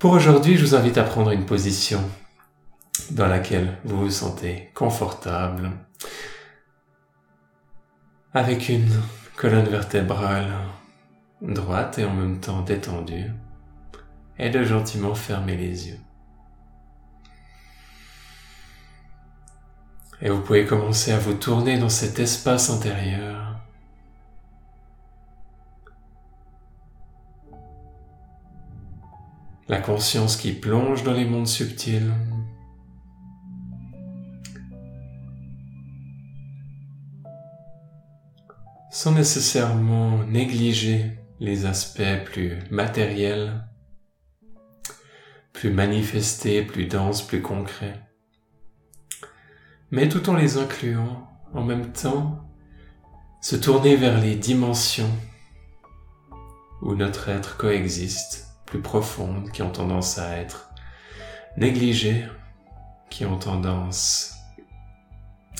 Pour aujourd'hui, je vous invite à prendre une position dans laquelle vous vous sentez confortable, avec une colonne vertébrale droite et en même temps détendue, et de gentiment fermer les yeux. Et vous pouvez commencer à vous tourner dans cet espace intérieur. La conscience qui plonge dans les mondes subtils. Sans nécessairement négliger les aspects plus matériels, plus manifestés, plus denses, plus concrets mais tout en les incluant, en même temps, se tourner vers les dimensions où notre être coexiste, plus profondes, qui ont tendance à être négligées, qui ont tendance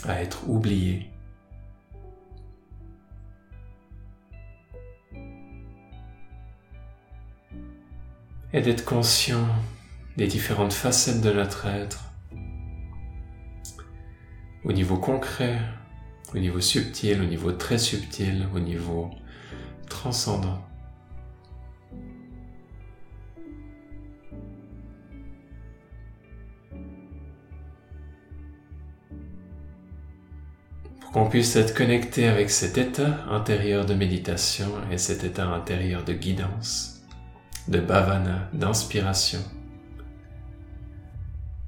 à être oubliées. Et d'être conscient des différentes facettes de notre être au niveau concret, au niveau subtil, au niveau très subtil, au niveau transcendant. Qu'on puisse être connecté avec cet état intérieur de méditation et cet état intérieur de guidance, de bhavana, d'inspiration,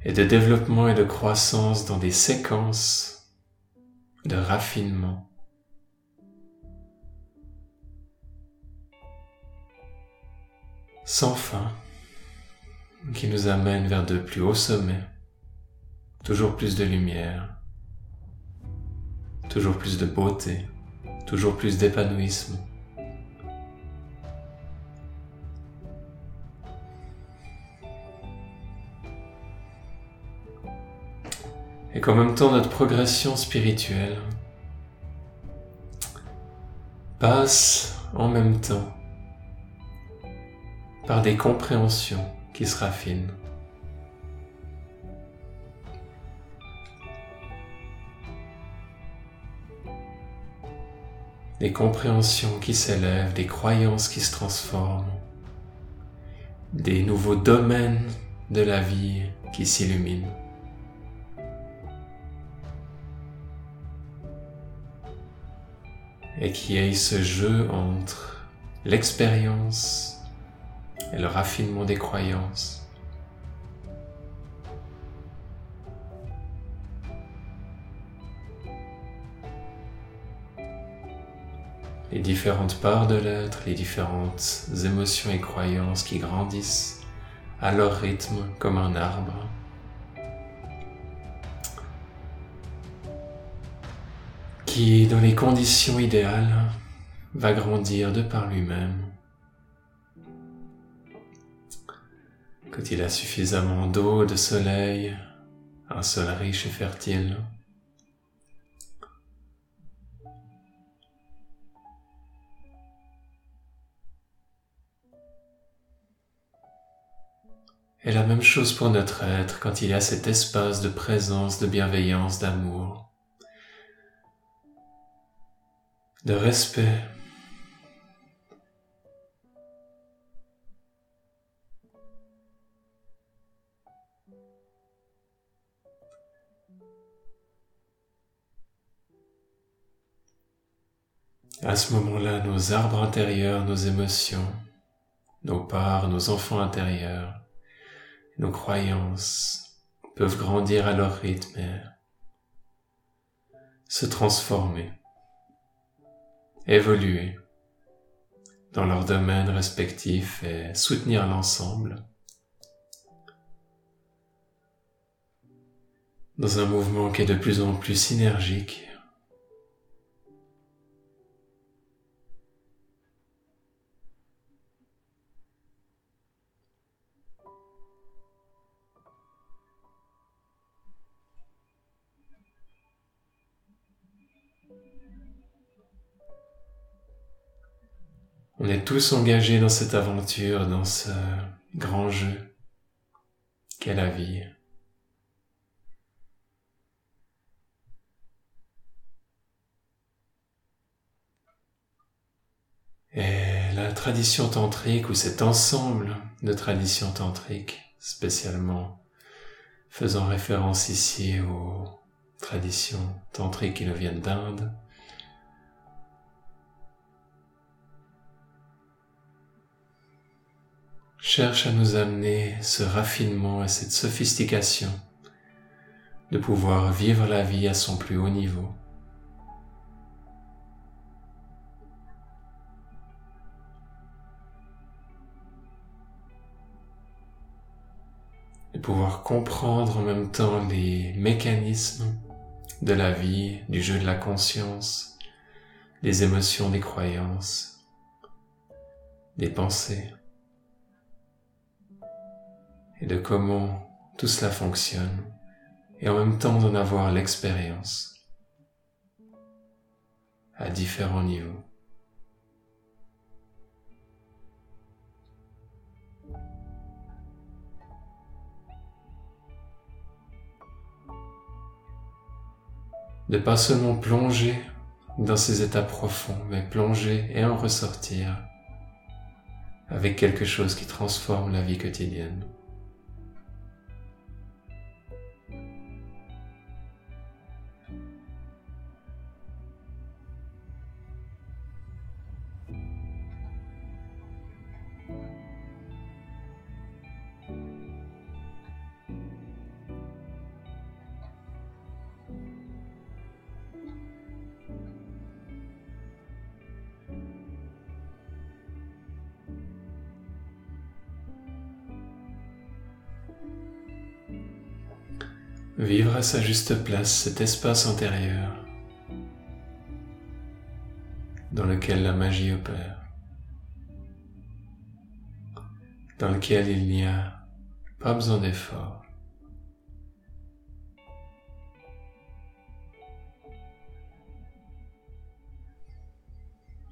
et de développement et de croissance dans des séquences de raffinement. sans fin qui nous amène vers de plus hauts sommets, toujours plus de lumière, toujours plus de beauté, toujours plus d'épanouissement. et qu'en même temps notre progression spirituelle passe en même temps par des compréhensions qui se raffinent. Des compréhensions qui s'élèvent, des croyances qui se transforment, des nouveaux domaines de la vie qui s'illuminent. et qui ait ce jeu entre l'expérience et le raffinement des croyances. Les différentes parts de l'être, les différentes émotions et croyances qui grandissent à leur rythme comme un arbre. qui, dans les conditions idéales, va grandir de par lui-même. Quand il a suffisamment d'eau, de soleil, un sol riche et fertile, Et la même chose pour notre être quand il y a cet espace de présence, de bienveillance, d'amour. de respect. À ce moment-là, nos arbres intérieurs, nos émotions, nos parts, nos enfants intérieurs, nos croyances peuvent grandir à leur rythme et se transformer évoluer dans leurs domaines respectifs et soutenir l'ensemble. Dans un mouvement qui est de plus en plus synergique On est tous engagés dans cette aventure, dans ce grand jeu qu'est la vie. Et la tradition tantrique ou cet ensemble de traditions tantriques, spécialement faisant référence ici aux traditions tantriques qui nous viennent d'Inde, cherche à nous amener ce raffinement et cette sophistication de pouvoir vivre la vie à son plus haut niveau. De pouvoir comprendre en même temps les mécanismes de la vie, du jeu de la conscience, des émotions, des croyances, des pensées et de comment tout cela fonctionne et en même temps d'en avoir l'expérience à différents niveaux. De pas seulement plonger dans ces états profonds, mais plonger et en ressortir avec quelque chose qui transforme la vie quotidienne. À sa juste place cet espace intérieur dans lequel la magie opère, dans lequel il n'y a pas besoin d'effort.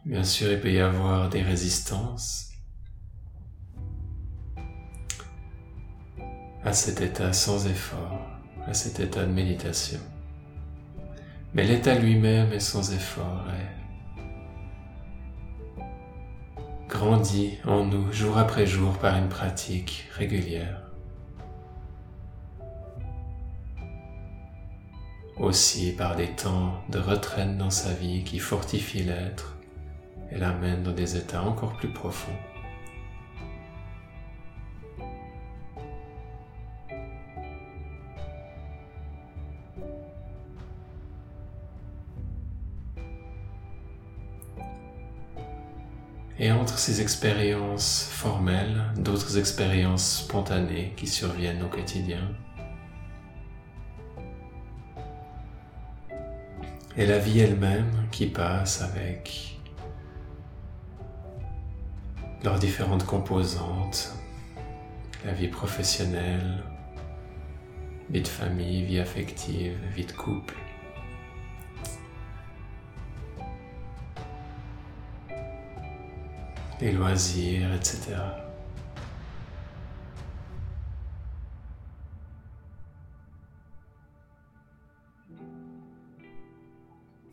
Bien sûr, il peut y avoir des résistances à cet état sans effort à cet état de méditation. Mais l'état lui-même est sans effort et grandit en nous jour après jour par une pratique régulière. Aussi par des temps de retraite dans sa vie qui fortifient l'être et l'amènent dans des états encore plus profonds. Et entre ces expériences formelles, d'autres expériences spontanées qui surviennent au quotidien. Et la vie elle-même qui passe avec leurs différentes composantes, la vie professionnelle, vie de famille, vie affective, vie de couple. Les loisirs, etc.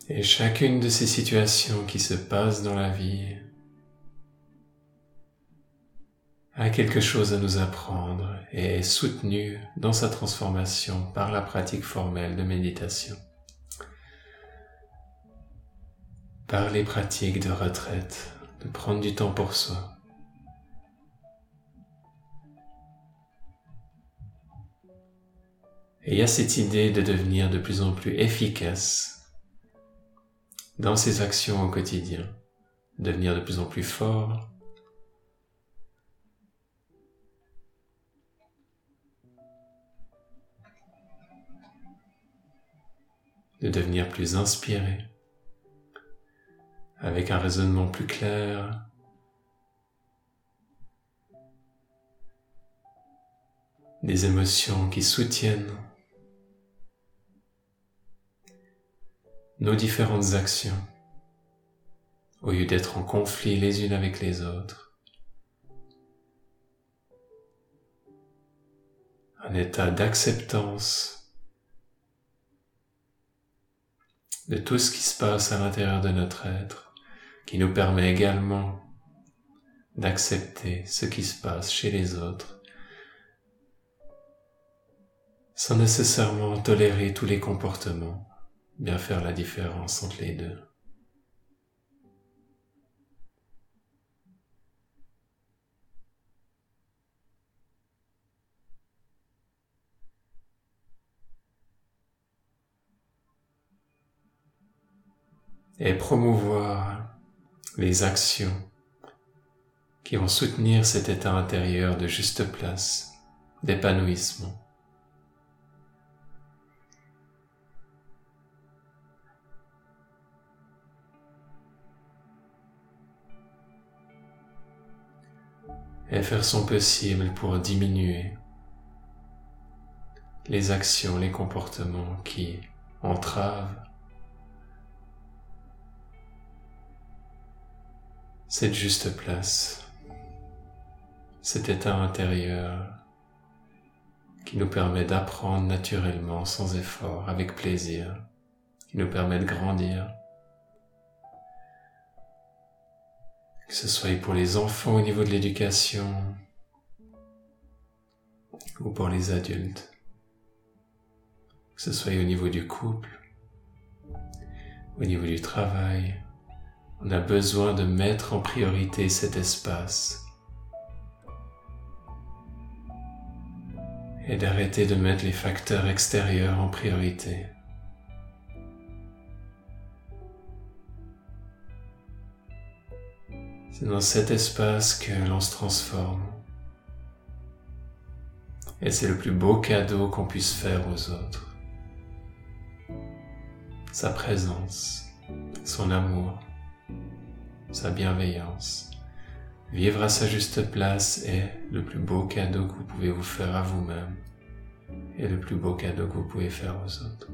Et chacune de ces situations qui se passent dans la vie a quelque chose à nous apprendre et est soutenue dans sa transformation par la pratique formelle de méditation, par les pratiques de retraite, de prendre du temps pour soi. Et il y a cette idée de devenir de plus en plus efficace dans ses actions au quotidien, devenir de plus en plus fort, de devenir plus inspiré avec un raisonnement plus clair. Des émotions qui soutiennent nos différentes actions au lieu d'être en conflit les unes avec les autres. un état d'acceptance de tout ce qui se passe à l'intérieur de notre être, qui nous permet également d'accepter ce qui se passe chez les autres, sans nécessairement tolérer tous les comportements, bien faire la différence entre les deux. et promouvoir les actions qui vont soutenir cet état intérieur de juste place, d'épanouissement. et faire son possible pour diminuer les actions, les comportements qui entravent cette juste place, cet état intérieur qui nous permet d'apprendre naturellement, sans effort, avec plaisir, qui nous permet de grandir. Que ce soit pour les enfants au niveau de l'éducation ou pour les adultes. Que ce soit au niveau du couple, au niveau du travail, on a besoin de mettre en priorité cet espace et d'arrêter de mettre les facteurs extérieurs en priorité. C'est dans cet espace que l'on se transforme. Et c'est le plus beau cadeau qu'on puisse faire aux autres. Sa présence, son amour sa bienveillance. Vivre à sa juste place est le plus beau cadeau que vous pouvez vous faire à vous-même et le plus beau cadeau que vous pouvez faire aux autres.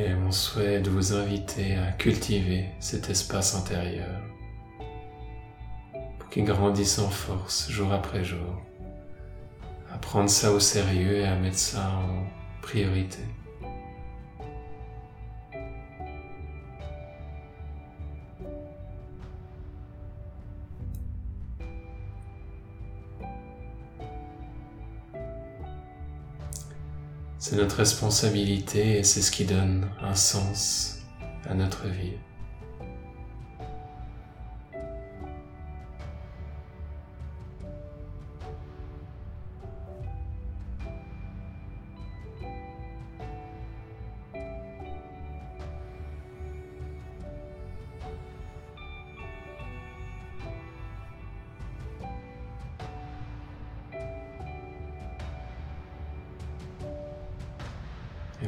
Et mon souhait est de vous inviter à cultiver cet espace intérieur pour qu'il grandisse en force jour après jour, à prendre ça au sérieux et à mettre ça en priorité. Notre responsabilité et c'est ce qui donne un sens à notre vie.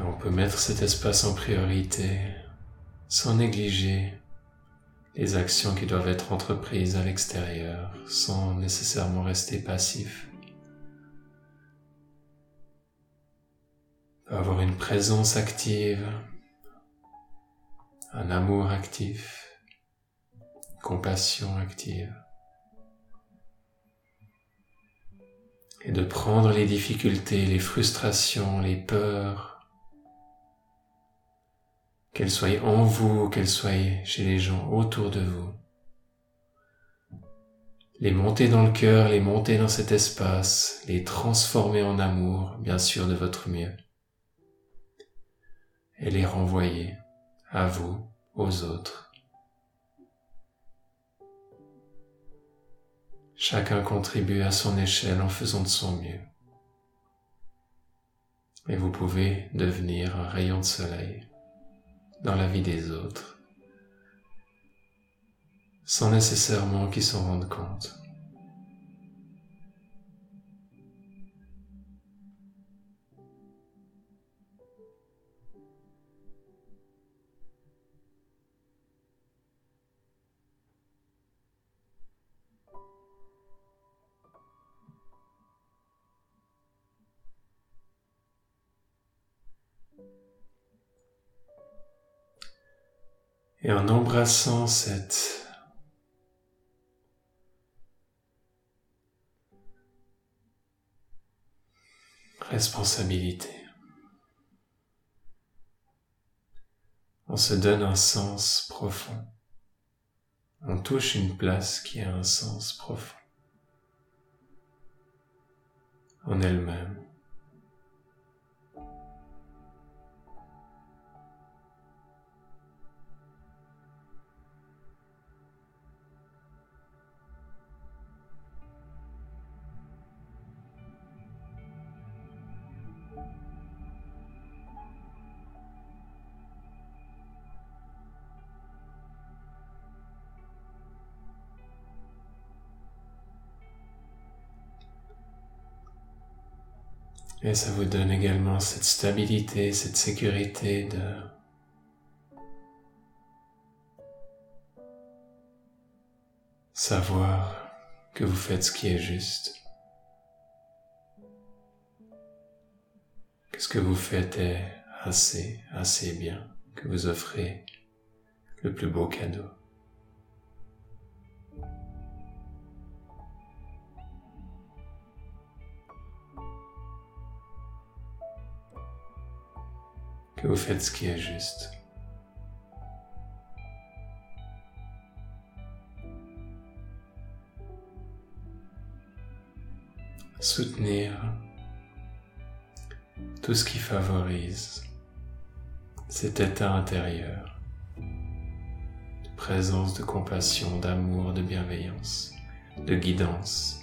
Et on peut mettre cet espace en priorité sans négliger les actions qui doivent être entreprises à l'extérieur sans nécessairement rester passif. Avoir une présence active, un amour actif, compassion active. Et de prendre les difficultés, les frustrations, les peurs, qu'elles soient en vous, qu'elles soient chez les gens autour de vous. Les monter dans le cœur, les monter dans cet espace, les transformer en amour, bien sûr de votre mieux. Et les renvoyer à vous, aux autres. Chacun contribue à son échelle en faisant de son mieux. Et vous pouvez devenir un rayon de soleil dans la vie des autres sans nécessairement qu'ils s'en rendent compte. Et en embrassant cette responsabilité, on se donne un sens profond. On touche une place qui a un sens profond en elle-même. Et ça vous donne également cette stabilité, cette sécurité de savoir que vous faites ce qui est juste, que ce que vous faites est assez, assez bien, que vous offrez le plus beau cadeau. Que vous faites ce qui est juste. Soutenir tout ce qui favorise cet état intérieur de présence, de compassion, d'amour, de bienveillance, de guidance.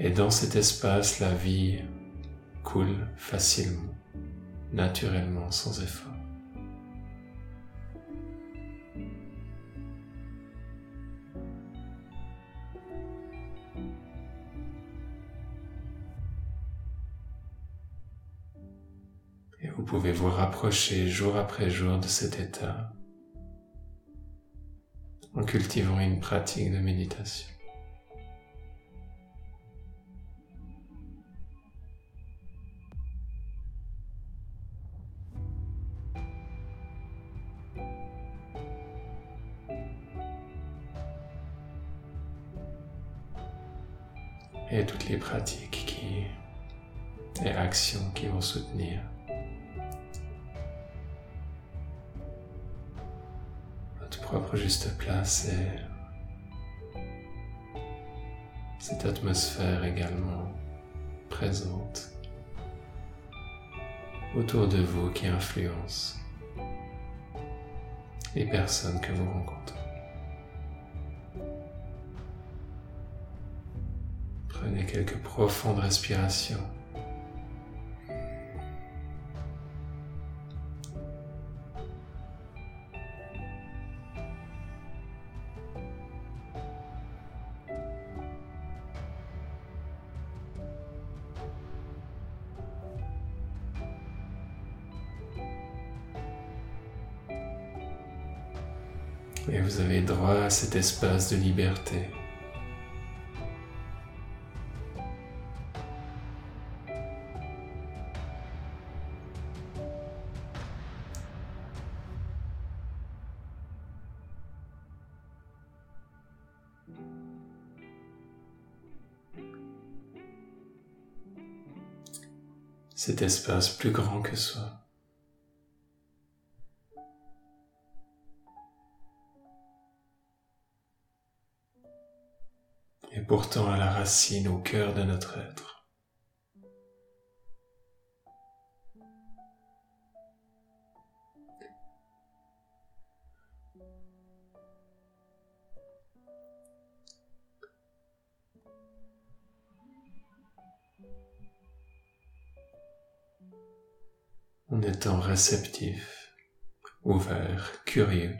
Et dans cet espace, la vie coule facilement, naturellement, sans effort. Et vous pouvez vous rapprocher jour après jour de cet état en cultivant une pratique de méditation. Et toutes les pratiques et actions qui vont soutenir votre propre juste place et cette atmosphère également présente autour de vous qui influence les personnes que vous rencontrez. Quelques profondes respirations. Et vous avez droit à cet espace de liberté. Cet espace plus grand que soi. Et pourtant à la racine, au cœur de notre être. En étant réceptif, ouvert, curieux.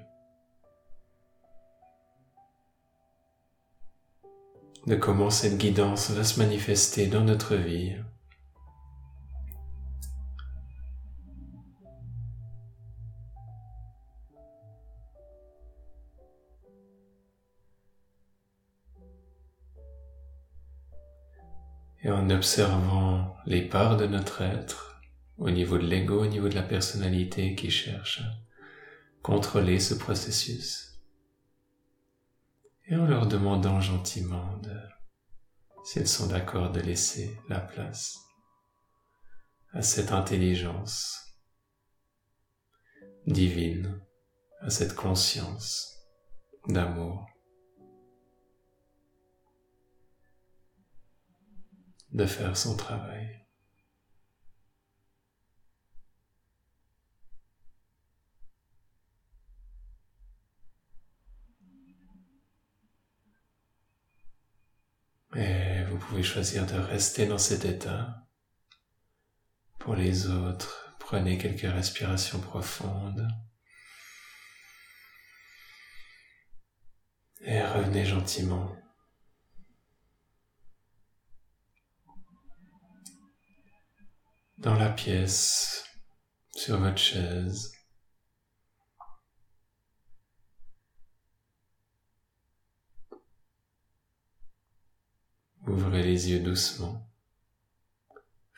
de comment cette guidance va se manifester dans notre vie. Et en observant les parts de notre être, au niveau de l'ego, au niveau de la personnalité qui cherche à contrôler ce processus et en leur demandant gentiment de, s'ils sont d'accord de laisser la place à cette intelligence divine, à cette conscience d'amour, de faire son travail. Et vous pouvez choisir de rester dans cet état. Pour les autres, prenez quelques respirations profondes. Et revenez gentiment. Dans la pièce, sur votre chaise. Ouvrez les yeux doucement.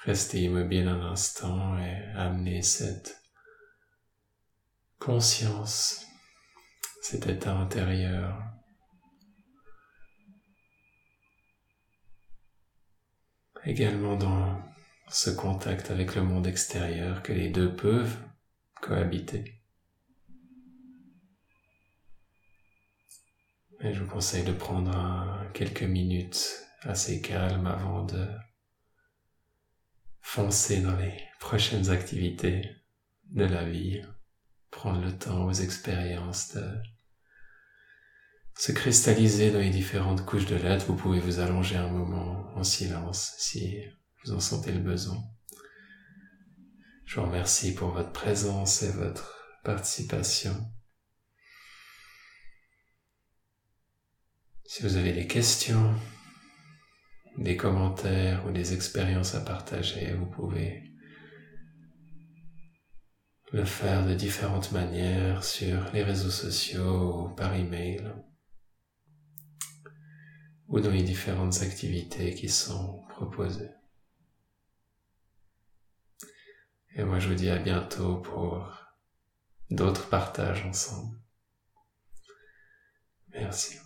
Restez immobile un instant et amenez cette conscience, cet état intérieur également dans ce contact avec le monde extérieur que les deux peuvent cohabiter. Et je vous conseille de prendre quelques minutes assez calme avant de foncer dans les prochaines activités de la vie, prendre le temps aux expériences de se cristalliser dans les différentes couches de l'être. Vous pouvez vous allonger un moment en silence si vous en sentez le besoin. Je vous remercie pour votre présence et votre participation. Si vous avez des questions, des commentaires ou des expériences à partager, vous pouvez le faire de différentes manières sur les réseaux sociaux ou par email ou dans les différentes activités qui sont proposées. Et moi je vous dis à bientôt pour d'autres partages ensemble. Merci.